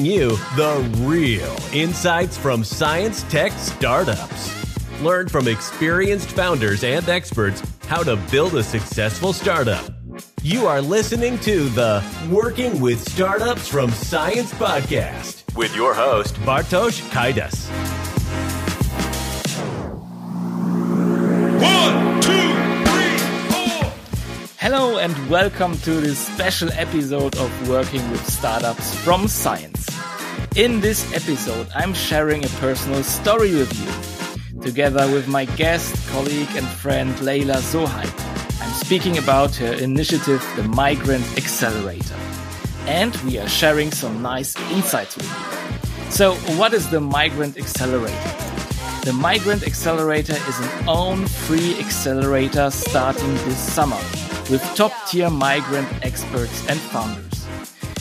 bringing you the real insights from science tech startups. Learn from experienced founders and experts how to build a successful startup. You are listening to the Working with Startups from Science podcast with your host, Bartosz Kaidas. One. Hello and welcome to this special episode of Working with Startups from Science. In this episode, I'm sharing a personal story with you. Together with my guest, colleague, and friend Leila Zohaib, I'm speaking about her initiative, the Migrant Accelerator. And we are sharing some nice insights with you. So, what is the Migrant Accelerator? The Migrant Accelerator is an own free accelerator starting this summer with top tier migrant experts and founders.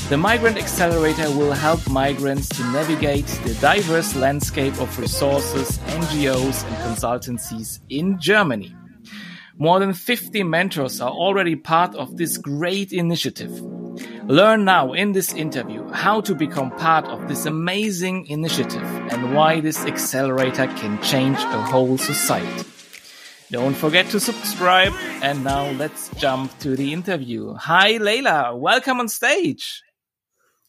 The Migrant Accelerator will help migrants to navigate the diverse landscape of resources, NGOs, and consultancies in Germany. More than 50 mentors are already part of this great initiative. Learn now in this interview how to become part of this amazing initiative and why this accelerator can change a whole society. Don't forget to subscribe. And now let's jump to the interview. Hi, Leila. Welcome on stage.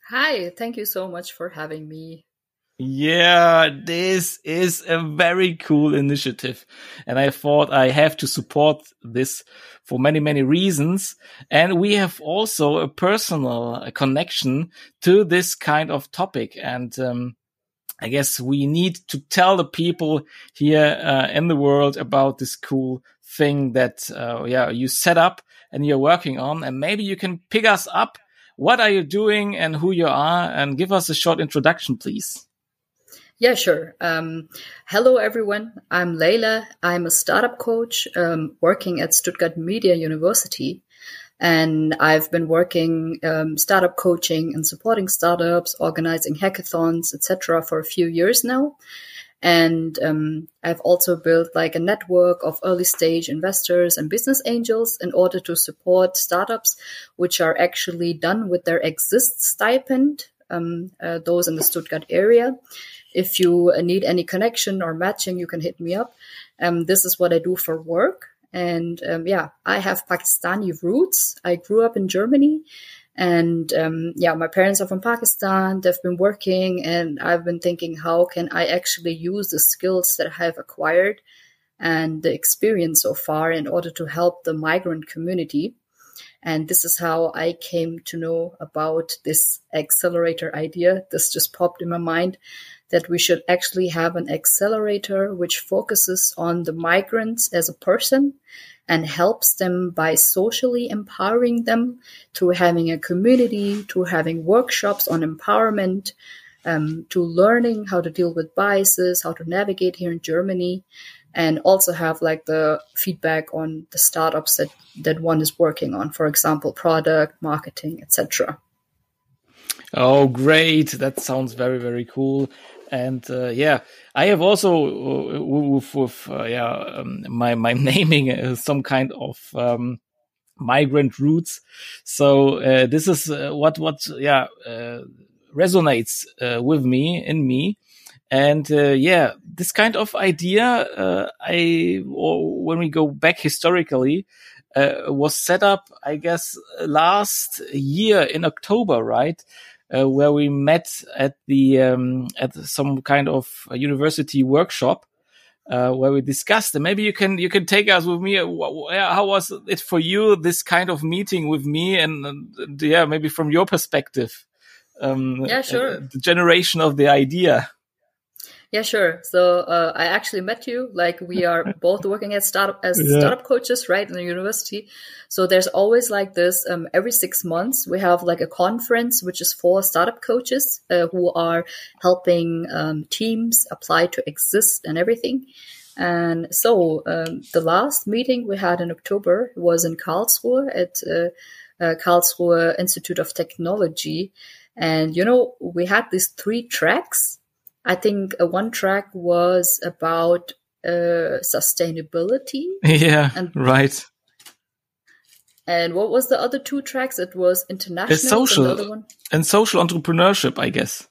Hi, thank you so much for having me. Yeah, this is a very cool initiative. And I thought I have to support this for many, many reasons. And we have also a personal connection to this kind of topic. And, um, I guess we need to tell the people here uh, in the world about this cool thing that, uh, yeah, you set up and you're working on. And maybe you can pick us up. What are you doing and who you are? And give us a short introduction, please. Yeah, sure. Um, hello, everyone. I'm Leila. I'm a startup coach um, working at Stuttgart Media University. And I've been working um, startup coaching and supporting startups, organizing hackathons, etc., for a few years now. And um, I've also built like a network of early stage investors and business angels in order to support startups, which are actually done with their exist stipend, um, uh, those in the Stuttgart area. If you need any connection or matching, you can hit me up. Um, this is what I do for work. And um, yeah, I have Pakistani roots. I grew up in Germany. And um, yeah, my parents are from Pakistan. They've been working, and I've been thinking, how can I actually use the skills that I have acquired and the experience so far in order to help the migrant community? And this is how I came to know about this accelerator idea. This just popped in my mind that we should actually have an accelerator which focuses on the migrants as a person and helps them by socially empowering them through having a community, to having workshops on empowerment, um, to learning how to deal with biases, how to navigate here in Germany, and also have like the feedback on the startups that that one is working on, for example, product, marketing, etc. Oh, great! That sounds very very cool and uh, yeah, I have also uh, with, with uh, yeah um, my my naming uh, some kind of um, migrant roots. So uh, this is uh, what what yeah resonates with me in me. And yeah, this kind of idea, I or when we go back historically, was set up, I guess, last year in October, right? uh, where we met at the um, at some kind of university workshop uh, where we discussed. And maybe you can you can take us with me. How was it for you? This kind of meeting with me, and, and yeah, maybe from your perspective. Um, yeah, sure. Uh, the generation of the idea. Yeah, sure. So uh, I actually met you. Like we are both working at startup as yeah. startup coaches, right, in the university. So there's always like this. Um, every six months, we have like a conference which is for startup coaches uh, who are helping um, teams apply to exist and everything. And so um, the last meeting we had in October was in Karlsruhe at uh, uh Karlsruhe Institute of Technology. And you know, we had these three tracks I think uh, one track was about uh, sustainability. Yeah, and, right. And what was the other two tracks? It was international. It's social and social entrepreneurship, I guess.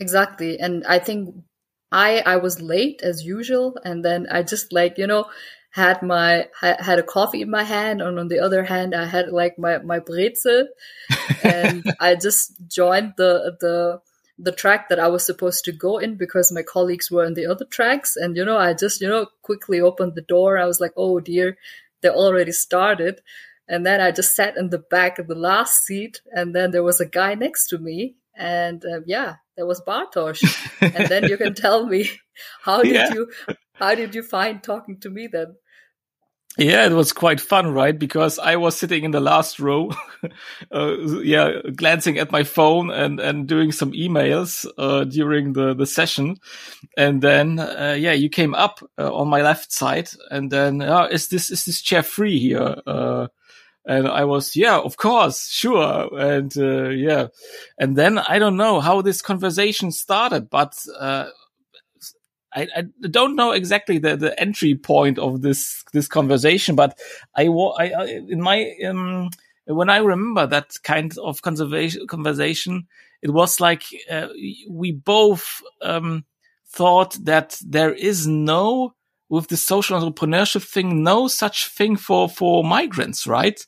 Exactly. And I think I I was late as usual and then I just like, you know, had my had a coffee in my hand and on the other hand I had like my my brezel and I just joined the the the track that I was supposed to go in because my colleagues were in the other tracks. And you know I just you know quickly opened the door. I was like oh dear they already started. And then I just sat in the back of the last seat. And then there was a guy next to me. And uh, yeah there was Bartosz. And then you can tell me how did yeah. you how did you find talking to me then yeah, it was quite fun, right? Because I was sitting in the last row, uh, yeah, glancing at my phone and, and doing some emails, uh, during the, the session. And then, uh, yeah, you came up uh, on my left side and then, uh, is this, is this chair free here? Uh, and I was, yeah, of course, sure. And, yeah. And then I don't know how this conversation started, but, I, I, don't know exactly the, the entry point of this this conversation, but I, I in my um, when I remember that kind of conversation, conversation it was like uh, we both um, thought that there is no with the social entrepreneurship thing, no such thing for for migrants, right?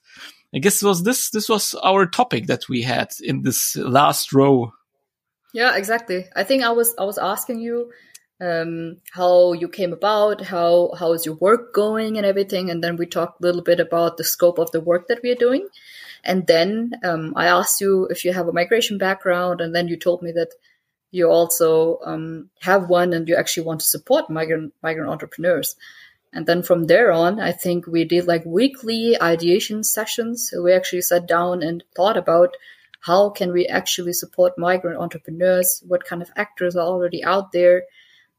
I guess was this this was our topic that we had in this last row. Yeah, exactly. I think I was I was asking you um, how you came about, how how is your work going, and everything. And then we talked a little bit about the scope of the work that we are doing. And then um, I asked you if you have a migration background, and then you told me that you also um, have one, and you actually want to support migrant migrant entrepreneurs. And then from there on, I think we did like weekly ideation sessions. So we actually sat down and thought about how can we actually support migrant entrepreneurs? What kind of actors are already out there?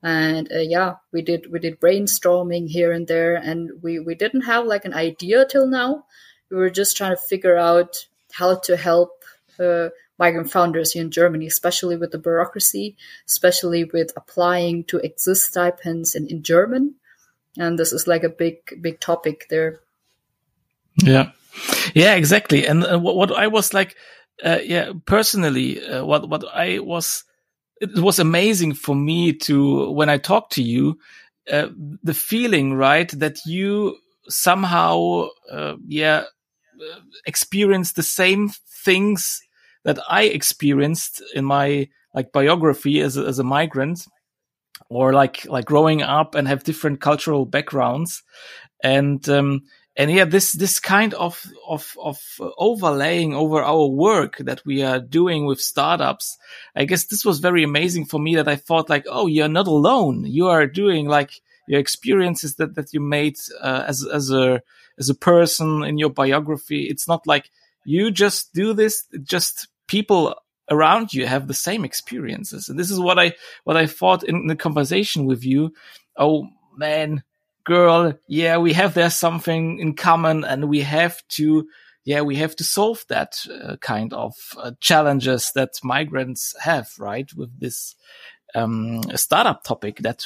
And uh, yeah we did we did brainstorming here and there and we we didn't have like an idea till now. We were just trying to figure out how to help uh, migrant founders here in germany especially with the bureaucracy especially with applying to exist stipends in, in german. And this is like a big big topic there. Yeah. Yeah exactly. And uh, what, what i was like uh, yeah personally uh, what what i was it was amazing for me to when I talked to you, uh, the feeling right that you somehow uh, yeah uh, experienced the same things that I experienced in my like biography as a, as a migrant or like like growing up and have different cultural backgrounds. And um, and yeah, this this kind of of of overlaying over our work that we are doing with startups, I guess this was very amazing for me. That I thought like, oh, you're not alone. You are doing like your experiences that that you made uh, as as a as a person in your biography. It's not like you just do this. Just people around you have the same experiences, and this is what I what I thought in the conversation with you. Oh man, girl, yeah, we have there something in common and we have to, yeah, we have to solve that uh, kind of uh, challenges that migrants have, right? With this, um, startup topic that,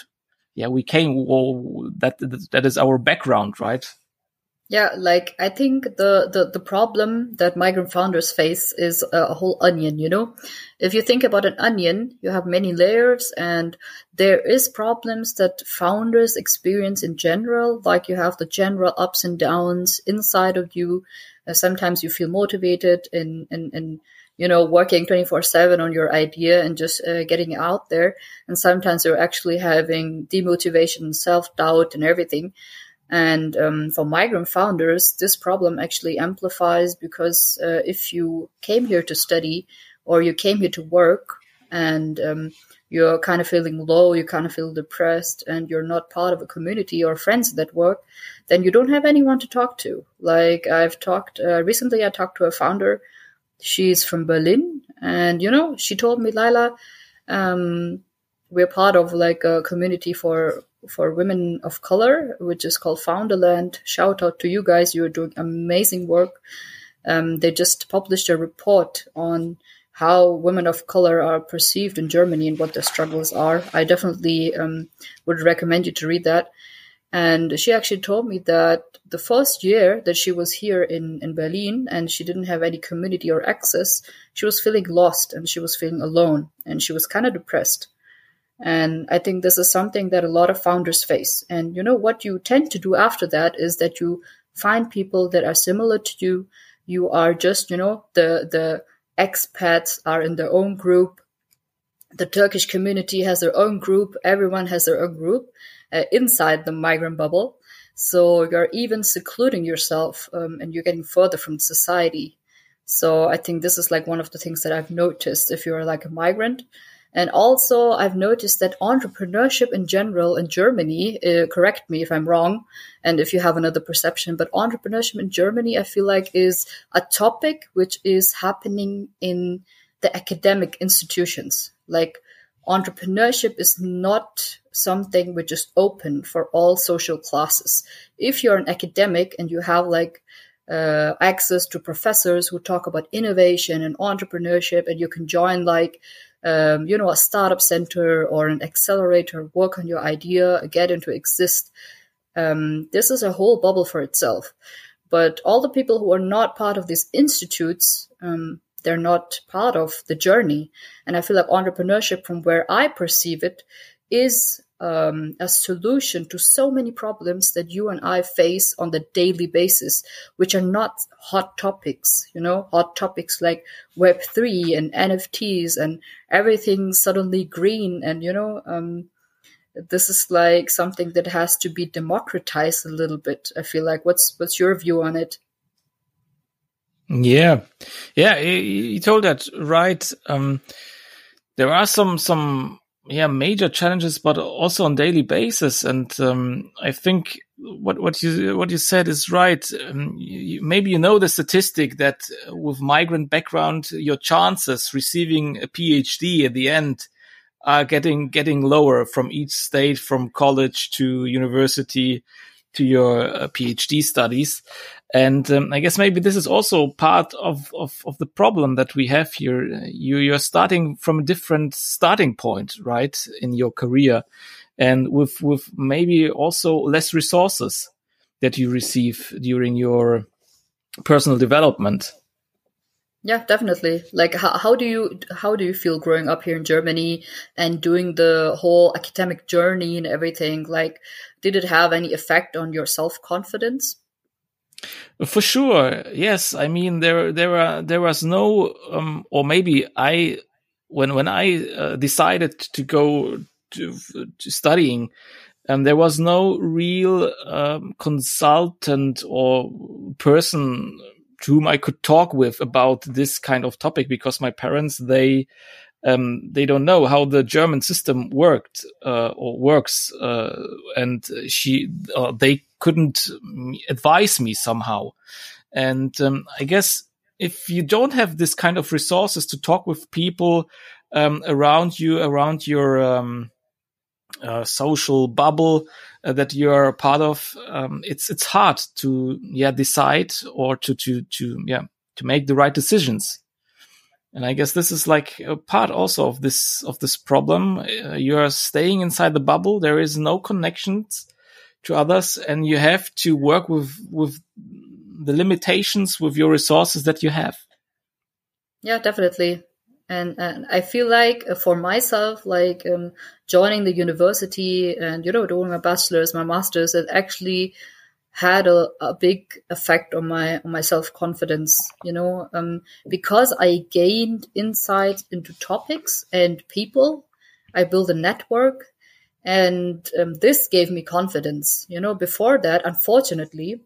yeah, we came, well, that, that is our background, right? Yeah, like I think the, the, the problem that migrant founders face is a whole onion, you know? If you think about an onion, you have many layers and there is problems that founders experience in general, like you have the general ups and downs inside of you. Uh, sometimes you feel motivated in, in, in you know, working 24 7 on your idea and just uh, getting out there. And sometimes you're actually having demotivation, self doubt, and everything. And um, for migrant founders, this problem actually amplifies because uh, if you came here to study or you came here to work and um, you're kind of feeling low, you kind of feel depressed, and you're not part of a community or friends that work, then you don't have anyone to talk to. Like I've talked uh, recently, I talked to a founder. She's from Berlin, and you know, she told me, Lila, um, we're part of like a community for for women of color, which is called Founderland. Shout out to you guys. You're doing amazing work. Um, they just published a report on how women of color are perceived in Germany and what their struggles are. I definitely um, would recommend you to read that. And she actually told me that the first year that she was here in, in Berlin and she didn't have any community or access, she was feeling lost and she was feeling alone and she was kind of depressed. And I think this is something that a lot of founders face. And you know, what you tend to do after that is that you find people that are similar to you. You are just, you know, the, the expats are in their own group. The Turkish community has their own group. Everyone has their own group uh, inside the migrant bubble. So you're even secluding yourself um, and you're getting further from society. So I think this is like one of the things that I've noticed if you're like a migrant. And also, I've noticed that entrepreneurship in general in Germany, uh, correct me if I'm wrong, and if you have another perception, but entrepreneurship in Germany, I feel like is a topic which is happening in the academic institutions. Like entrepreneurship is not something which is open for all social classes. If you're an academic and you have like uh, access to professors who talk about innovation and entrepreneurship, and you can join like um, you know a startup center or an accelerator, work on your idea, get into exist. Um, this is a whole bubble for itself. But all the people who are not part of these institutes, um, they're not part of the journey. And I feel like entrepreneurship, from where I perceive it, is um, a solution to so many problems that you and I face on the daily basis, which are not hot topics, you know, hot topics like Web3 and NFTs and everything suddenly green. And, you know, um, this is like something that has to be democratized a little bit. I feel like what's, what's your view on it? Yeah, yeah, you told that right. Um, there are some some yeah major challenges, but also on daily basis. And um, I think what what you what you said is right. Um, you, maybe you know the statistic that with migrant background, your chances receiving a PhD at the end are getting getting lower from each state, from college to university to your uh, PhD studies. And um, I guess maybe this is also part of, of, of the problem that we have here. You, you're starting from a different starting point, right? In your career and with, with maybe also less resources that you receive during your personal development. Yeah, definitely. Like, how, how do you how do you feel growing up here in Germany and doing the whole academic journey and everything? Like, did it have any effect on your self confidence? For sure, yes. I mean, there there are there was no, um, or maybe I, when when I uh, decided to go to, to studying, um, there was no real um, consultant or person to whom I could talk with about this kind of topic because my parents they um, they don't know how the German system worked uh, or works, uh, and she uh, they couldn't advise me somehow. And um, I guess if you don't have this kind of resources to talk with people um, around you, around your um, uh, social bubble uh, that you are a part of, um, it's it's hard to yeah decide or to to to yeah to make the right decisions. And I guess this is like a part also of this of this problem. Uh, you are staying inside the bubble. There is no connections to others, and you have to work with with the limitations with your resources that you have. Yeah, definitely. And, and I feel like uh, for myself, like um, joining the university and you know doing my bachelor's, my master's, it actually had a, a big effect on my on my self confidence. You know, um, because I gained insight into topics and people. I built a network, and um, this gave me confidence. You know, before that, unfortunately,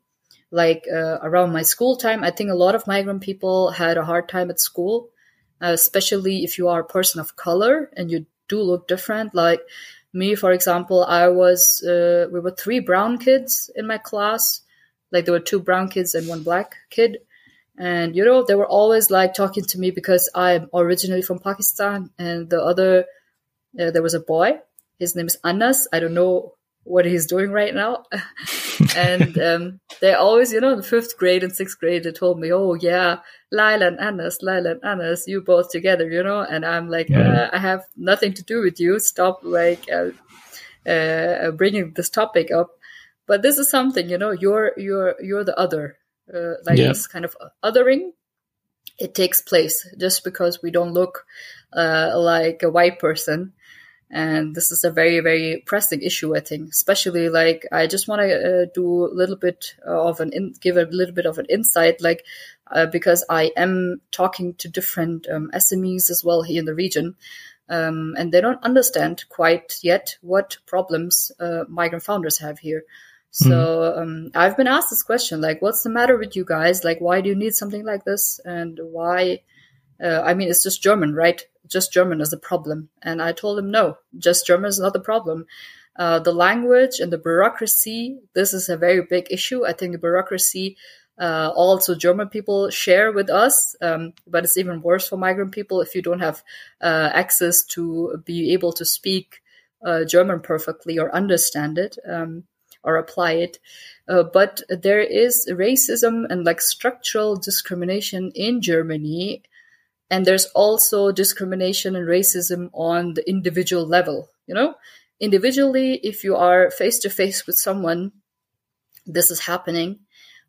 like uh, around my school time, I think a lot of migrant people had a hard time at school, uh, especially if you are a person of color and you do look different. Like me, for example, I was, uh, we were three brown kids in my class. Like there were two brown kids and one black kid. And, you know, they were always like talking to me because I'm originally from Pakistan. And the other, uh, there was a boy. His name is Anas. I don't know what he's doing right now. and um, they always, you know, in fifth grade and sixth grade, they told me, oh, yeah, Lila and Anas, Lila and Anas, you both together, you know? And I'm like, uh, I have nothing to do with you. Stop, like, uh, uh, bringing this topic up. but this is something you know you're you're you're the other uh, like Yeah. this kind of othering it takes place just because we don't look uh, like a white person and this is a very very pressing issue i think especially like i just want to uh, do a little bit of an in- give a little bit of an insight like uh, because i am talking to different um, smes as well here in the region um, and they don't understand quite yet what problems uh, migrant founders have here so um, I've been asked this question, like, what's the matter with you guys? Like, why do you need something like this? And why? Uh, I mean, it's just German, right? Just German is the problem. And I told him, no, just German is not the problem. Uh, the language and the bureaucracy, this is a very big issue. I think the bureaucracy, uh, also German people share with us, um, but it's even worse for migrant people if you don't have uh, access to be able to speak uh, German perfectly or understand it. Um, or apply it. Uh, but there is racism and like structural discrimination in Germany. And there's also discrimination and racism on the individual level. You know, individually, if you are face to face with someone, this is happening.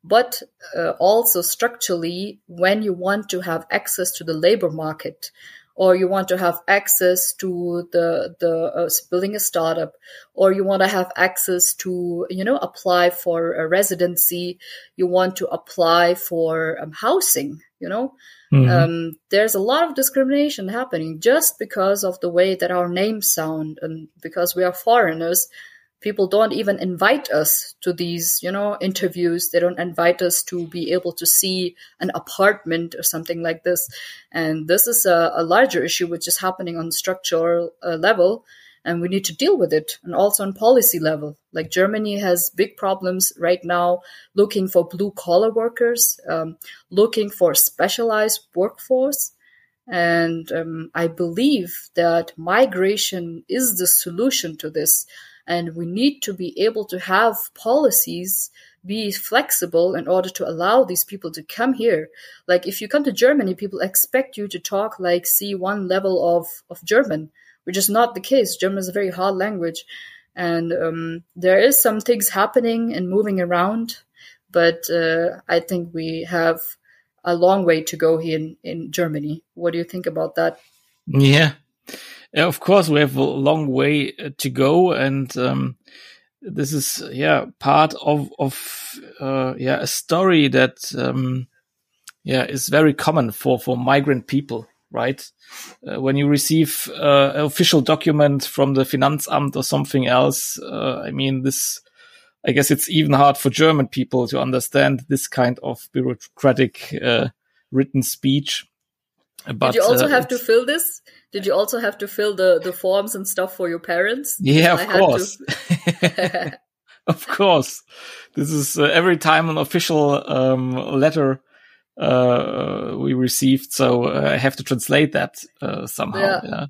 But uh, also structurally, when you want to have access to the labor market, or you want to have access to the the uh, building a startup or you want to have access to you know apply for a residency you want to apply for um, housing you know Mhm. um, there's a lot of discrimination happening just because of the way that our names sound and because we are foreigners people don't even invite us to these you know interviews. They don't invite us to be able to see an apartment or something like this. And this is a, a larger issue which is happening on structural uh, level and we need to deal with it and also on policy level. Like germany has big problems right now looking for blue collar workers um, looking for specialized workforce and um, i believe that migration is the solution to this and we need to be able to have policies be flexible in order to allow these people to come here. Like if you come to germany people expect you to talk like c1 level of, of german which is not the case. German is a very hard language. And um, there is some things happening and moving around but uh, i think we have a long way to go here in, in germany. What do you think about that? Yeah. Of course, we have a long way uh, to go, and um, this is yeah part of of uh, yeah a story that um, yeah is very common for for migrant people, right? Uh, when you receive uh, an official document from the Finanzamt or something else, uh, I mean this. I guess it's even hard for German people to understand this kind of bureaucratic uh, written speech. But did you also uh, have to fill this did you also have to fill the, the forms and stuff for your parents Yeah, of to- course. of course. This is uh, every time an official um, letter uh, we received, so uh, I have to translate that uh, somehow. Yeah. Yeah.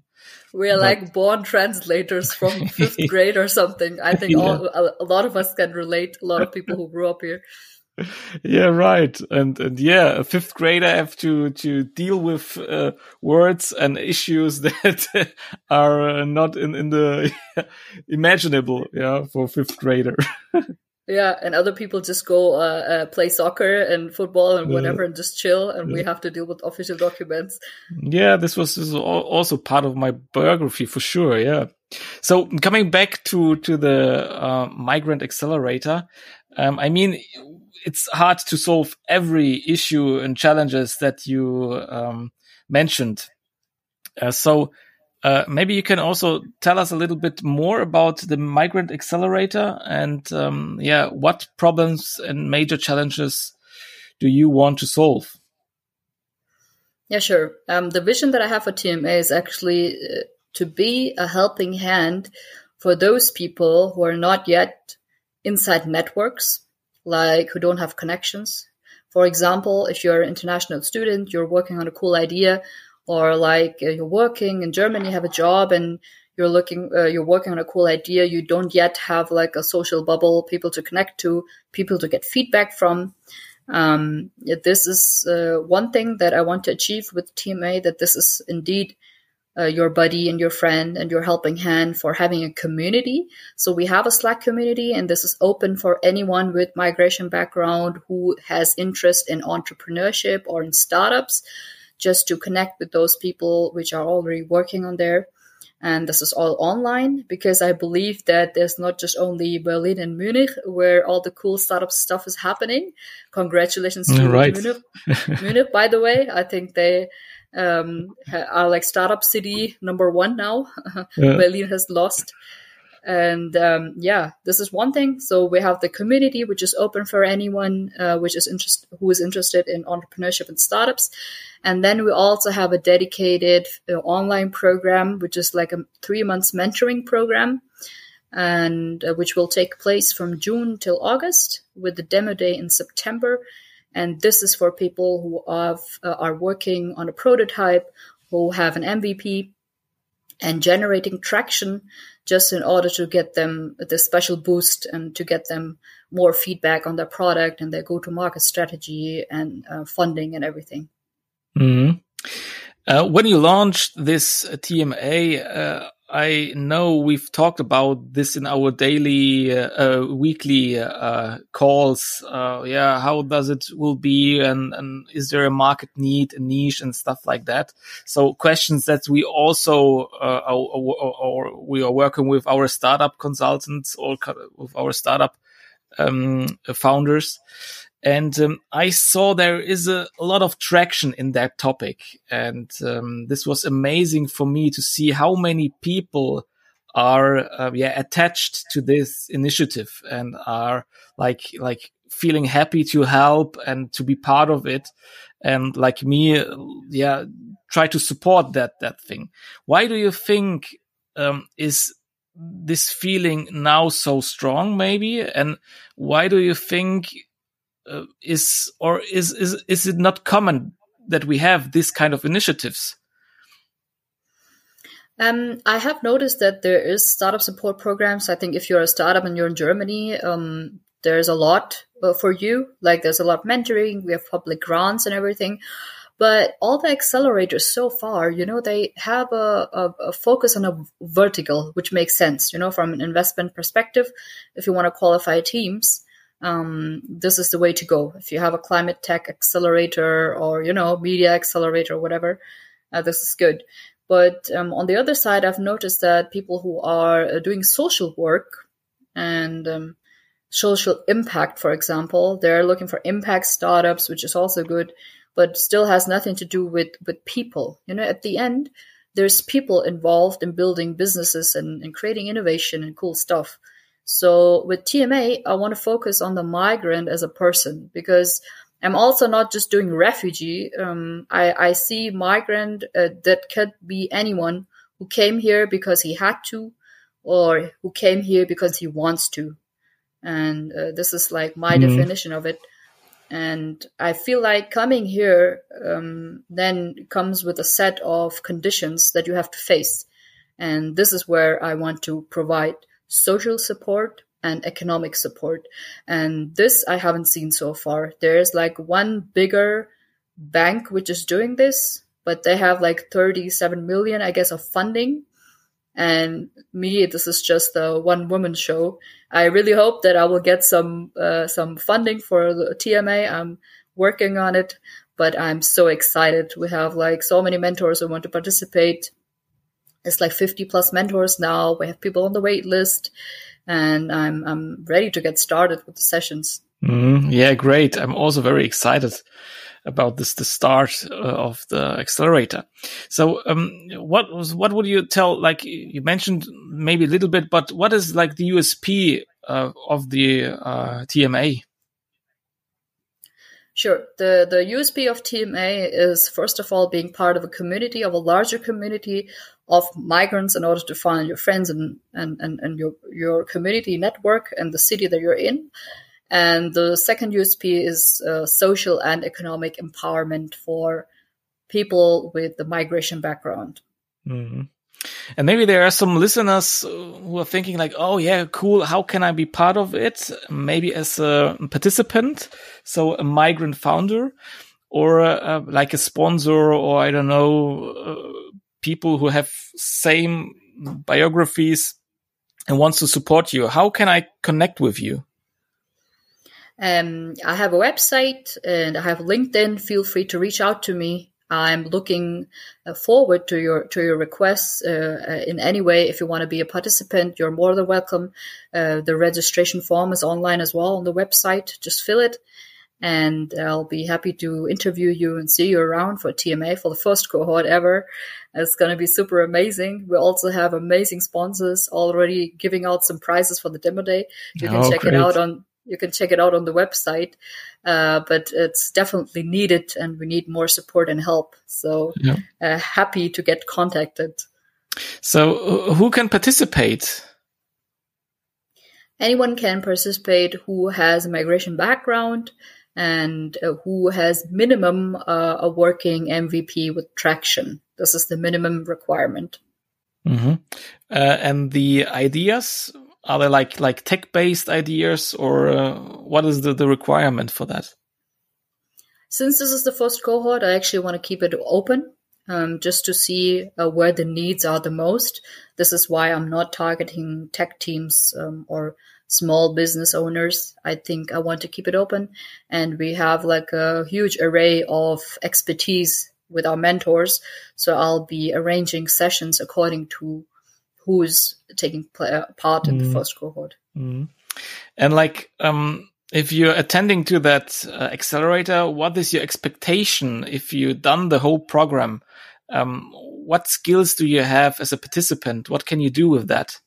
We're But- like born translators from fifth grade or something. I think all, a, a lot of us can relate. A lot of people who grew up here. yeah, right. And and yeah, a fifth grader have to to deal with uh, words and issues that are uh, not in in the imaginable. Yeah, for fifth grader. Yeah, and other people just go uh, uh, play soccer and football and whatever and just chill, and we have to deal with official documents. Yeah, this was, this was also part of my biography for sure. Yeah. So coming back to to the uh, migrant accelerator, um, I mean, it's hard to solve every issue and challenges that you um, mentioned. Uh, so uh, maybe you can also tell us a little bit more about the migrant accelerator and um, yeah, what problems and major challenges do you want to solve? Yeah, sure. Um, the vision that I have for TMA is actually uh, to be a helping hand for those people who are not yet inside networks, like who don't have connections. For example, if you're an international student, you're working on a cool idea, or like uh, you're working in Germany, you have a job, and you're looking, uh, you're working on a cool idea. You don't yet have like a social bubble, people to connect to, people to get feedback from. Um, this is uh, one thing that I want to achieve with TMA. That this is indeed uh, your buddy and your friend and your helping hand for having a community. So we have a Slack community, and this is open for anyone with migration background who has interest in entrepreneurship or in startups, just to connect with those people which are already working on there. And this is all online because I believe that there's not just only Berlin and Munich where all the cool startup stuff is happening. Congratulations to right. Munich. Munich, by the way, I think they um, are like startup city number one now. Yeah. Berlin has lost. And um, yeah, this is one thing. So we have the community, which is open for anyone uh, which is interest who is interested in entrepreneurship and startups. And then we also have a dedicated uh, online program, which is like a three months mentoring program, and uh, which will take place from June till August, with the demo day in September. And this is for people who have, uh, are working on a prototype, who have an MVP, and generating traction just in order to get them the special boost and to get them more feedback on their product and their go to market strategy and uh, funding and everything. Mhm. Uh, when you launched this uh, TMA, uh, I know we've talked about this in our daily, uh, uh, weekly uh, calls. Yeah, how does it will be, and, and is there a market need, a niche, and stuff like that. So questions that we also or we are working with our startup consultants or with our startup um, founders. And um, I saw there is a, a lot of traction in that topic. And um, this was amazing for me to see how many people are uh, yeah attached to this initiative and are like like feeling happy to help and to be part of it. And like me yeah try to support that that thing. Why do you think um, is this feeling now so strong maybe? And why do you think uh, is or is is is it not common that we have this kind of initiatives Um, I have noticed that there is startup support programs. I think if you're a startup and you're in Germany, um, there's a lot uh, for you. Like there's a lot of mentoring. We have public grants and everything. But all the accelerators so far, you know, they have a, a, a focus on a vertical, which makes sense, you know, from an investment perspective. If you want to qualify teams, um, this is the way to go. If you have a climate tech accelerator or, you know, media accelerator or whatever, uh, this is good. But um, on the other side, I've noticed that people who are uh, doing social work and um, social impact, for example, they're looking for impact startups, which is also good, but still has nothing to do with, with people. You know, at the end, there's people involved in building businesses and, and creating innovation and cool stuff. So with TMA, I want to focus on the migrant as a person because I'm also not just doing refugee. Um, I, I see migrant uh, that could be anyone who came here because he had to, or who came here because he wants to. And uh, this is like my Mhm. definition of it. And I feel like coming here um, then comes with a set of conditions that you have to face. And this is where I want to provide social support and economic support. And this I haven't seen so far. There's like one bigger bank which is doing this, but they have like 37 million, I guess, of funding. And me, this is just a one woman show. I really hope that I will get some uh, some funding for the TMA. I'm working on it, but I'm so excited. We have like so many mentors who want to participate. It's like 50 plus mentors now. We have people on the wait list, and I'm I'm ready to get started with the sessions. Mhm. yeah great i'm also very excited about this the start uh, of the accelerator so um what was what would you tell like you mentioned maybe a little bit but what is like the usp uh, of the uh, tma Sure. The the USP of TMA is first of all being part of a community of a larger community of migrants in order to find your friends and, and, and, and your your community network and the city that you're in. And the second USP is uh, social and economic empowerment for people with the migration background. Mhm. And maybe there are some listeners who are thinking like, "Oh yeah, cool. How can I be part of it? Maybe as a participant, so a migrant founder, or uh, like a sponsor, or I don't know, uh, people who have same biographies and wants to support you, how can I connect with you? Um, I have a website and I have LinkedIn. Feel free to reach out to me. I'm looking uh, forward to your to your requests uh, uh, in any way. If you want to be a participant, you're more than welcome. Uh, the registration form is online as well on the website. Just fill it, and I'll be happy to interview you and see you around for TMA for the first cohort ever. It's going to be super amazing. We also have amazing sponsors already giving out some prizes for the demo day. You can Oh, check great. it out on you can check it out on the website. Uh, but it's definitely needed, and we need more support and help. So Yeah. uh, happy to get contacted. So who can participate? anyone can participate who has a migration background and uh, who has minimum uh, a working MVP with traction. This is the minimum requirement. hmm Uh, and the ideas are they like like tech based ideas or uh, what is the, the requirement for that? Since this is the first cohort, I actually want to keep it open um, just to see uh, where the needs are the most. This is why I'm not targeting tech teams um, or small business owners. I think I want to keep it open. And we have like a huge array of expertise with our mentors. So I'll be arranging sessions according to who's taking part in the first cohort. Mhm. And like, um, if you're attending to that uh, accelerator, what is your expectation if you done the whole program? Um, what skills do you have as a participant? What can you do with that?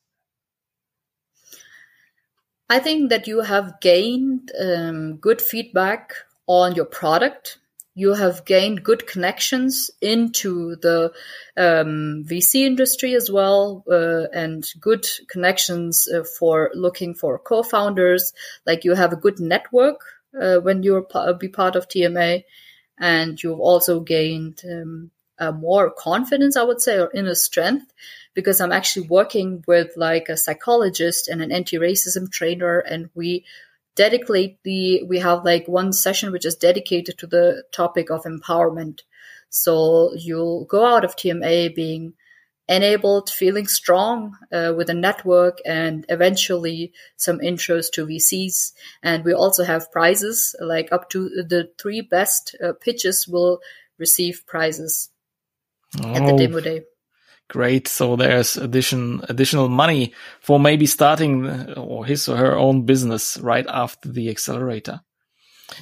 I think that you have gained um, good feedback on your product. You have gained good connections into the um, VC industry as well, uh, and good connections uh, for looking for co-founders. Like you have a good network uh, when you be part of TMA, and you've also gained um, more confidence, I would say, or inner strength because I'm actually working with like a psychologist and an anti-racism trainer, and we dedicate the we have like one session which is dedicated to the topic of empowerment. So you'll go out of TMA being enabled, feeling strong uh, with a network, and eventually some intros to VCs. And we also have prizes, like up to the three best uh, pitches will receive prizes at the Oh, demo day. Great. So there's addition, additional money for maybe starting uh, or his or her own business right after the accelerator.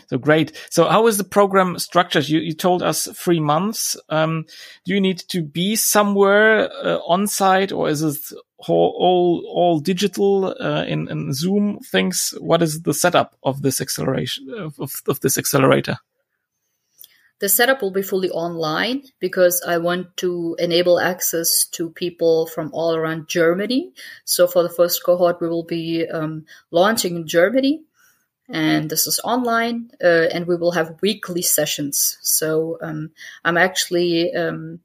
So great. So how is the program structured? You, you told us three months. Um, do you need to be somewhere uh, on site or is it all, all, all digital, uh, in, in Zoom things? What is the setup of this acceleration of, of, of this accelerator? The setup will be fully online because I want to enable access to people from all around Germany. So for the first cohort, we will be um, launching in Germany, and this is online, uh, and we will have weekly sessions. So um, I'm actually um,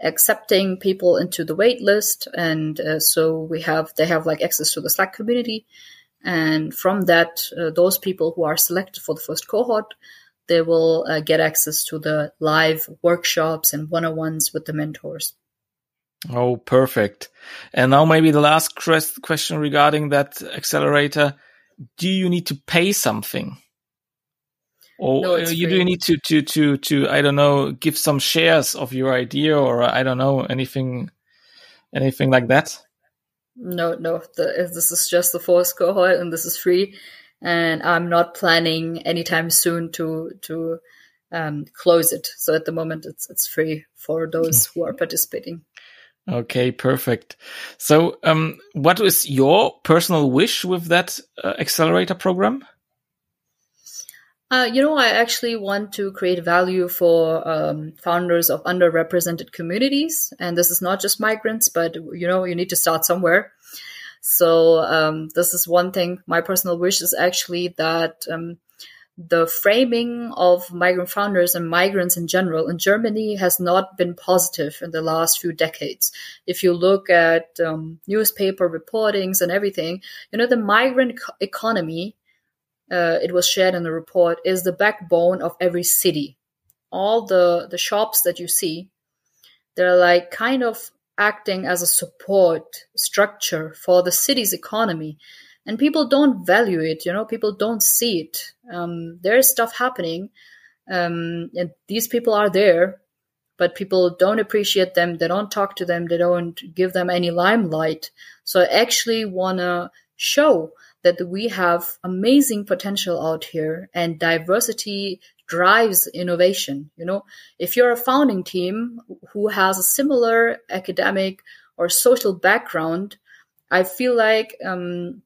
accepting people into the wait list, and uh, so we have they have like access to the Slack community, and from that, uh, those people who are selected for the first cohort they will uh, get access to the live workshops and one-on-ones with the mentors. Oh, perfect. And now maybe the last question regarding that accelerator. Do you need to pay something? Or No, uh, you do you need to, to, to, to, I don't know, give some shares of your idea or I don't know, anything, anything like that? No, no, the, this is just the first cohort, and this is free. And I'm not planning anytime soon to to um, close it. So at the moment, it's it's free for those who are participating. Okay, perfect. So, um, what is your personal wish with that uh, accelerator program? Uh, you know, I actually want to create value for um, founders of underrepresented communities, and this is not just migrants, but you know, you need to start somewhere. So um, this is one thing. My personal wish is actually that um, the framing of migrant founders and migrants in general in Germany has not been positive in the last few decades. If you look at um, newspaper reportings and everything, you know, the migrant eco- economy uh, it was shared in the report, is the backbone of every city. All the, the shops that you see, they're like kind of acting as a support structure for the city's economy. And people don't value it you know people don't see it. Um, there is stuff happening um, and these people are there but people don't appreciate them they don't talk to them they don't give them any limelight. So i actually want to show that we have amazing potential out here and diversity drives innovation you know if you're a founding team who has a similar academic or social background i feel like um,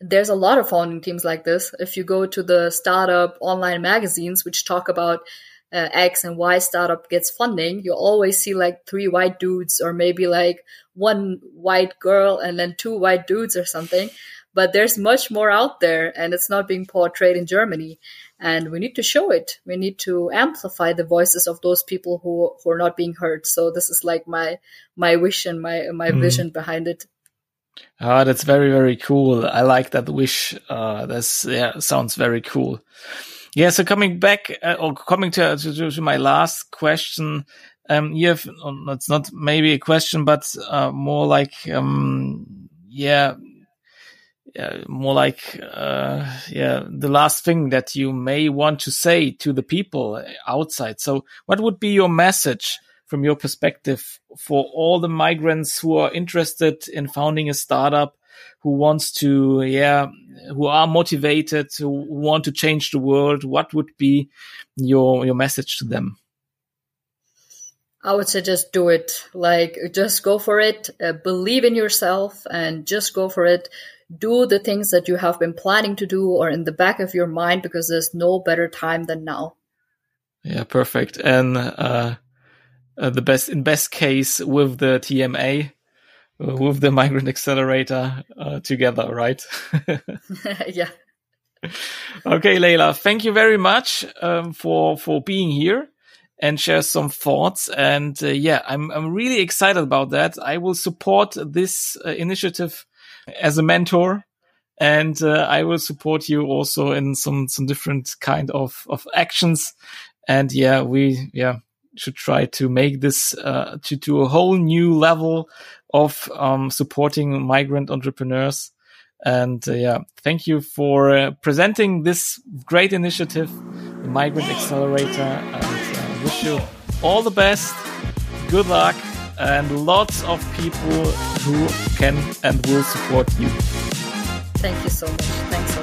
there's a lot of founding teams like this. If you go to the startup online magazines, which talk about uh, X and Y startup gets funding, you always see like three white dudes or maybe like one white girl and then two white dudes or something. But there's much more out there and it's not being portrayed in Germany. And we need to show it. We need to amplify the voices of those people who, who are not being heard. So this is like my, my wish and my, my mm. vision behind it. Ah, that's very, very cool. I like that wish. Uh, that's, yeah, sounds very cool. Yeah. So coming back uh, or coming to, to, to, my last question, um, you have, um, it's not maybe a question, but, uh, more like, um, yeah, yeah, more like, uh, yeah, the last thing that you may want to say to the people outside. So what would be your message from your perspective for all the migrants who are interested in founding a startup, who wants to, yeah, who are motivated, who want to change the world? What would be your, your message to them? I would say just do it. Like, just go for it. Uh, believe in yourself and just go for it. Do the things that you have been planning to do or in the back of your mind because there's no better time than now. Yeah, perfect. And uh, uh, the best in best case with the TMA, uh, with the migrant accelerator uh, together, right? yeah. Okay, Leila, thank you very much um, for for being here and share some thoughts. And uh, yeah, I'm I'm really excited about that. I will support this uh, initiative as a mentor and uh, I will support you also in some some different kind of of actions. And yeah, we yeah should try to make this uh, to to a whole new level of um, supporting migrant entrepreneurs. And uh, yeah, thank you for uh, presenting this great initiative, the Migrant Accelerator, and uh, wish you all the best, good luck, and lots of people who can and will support you. Thank you so much. Thanks.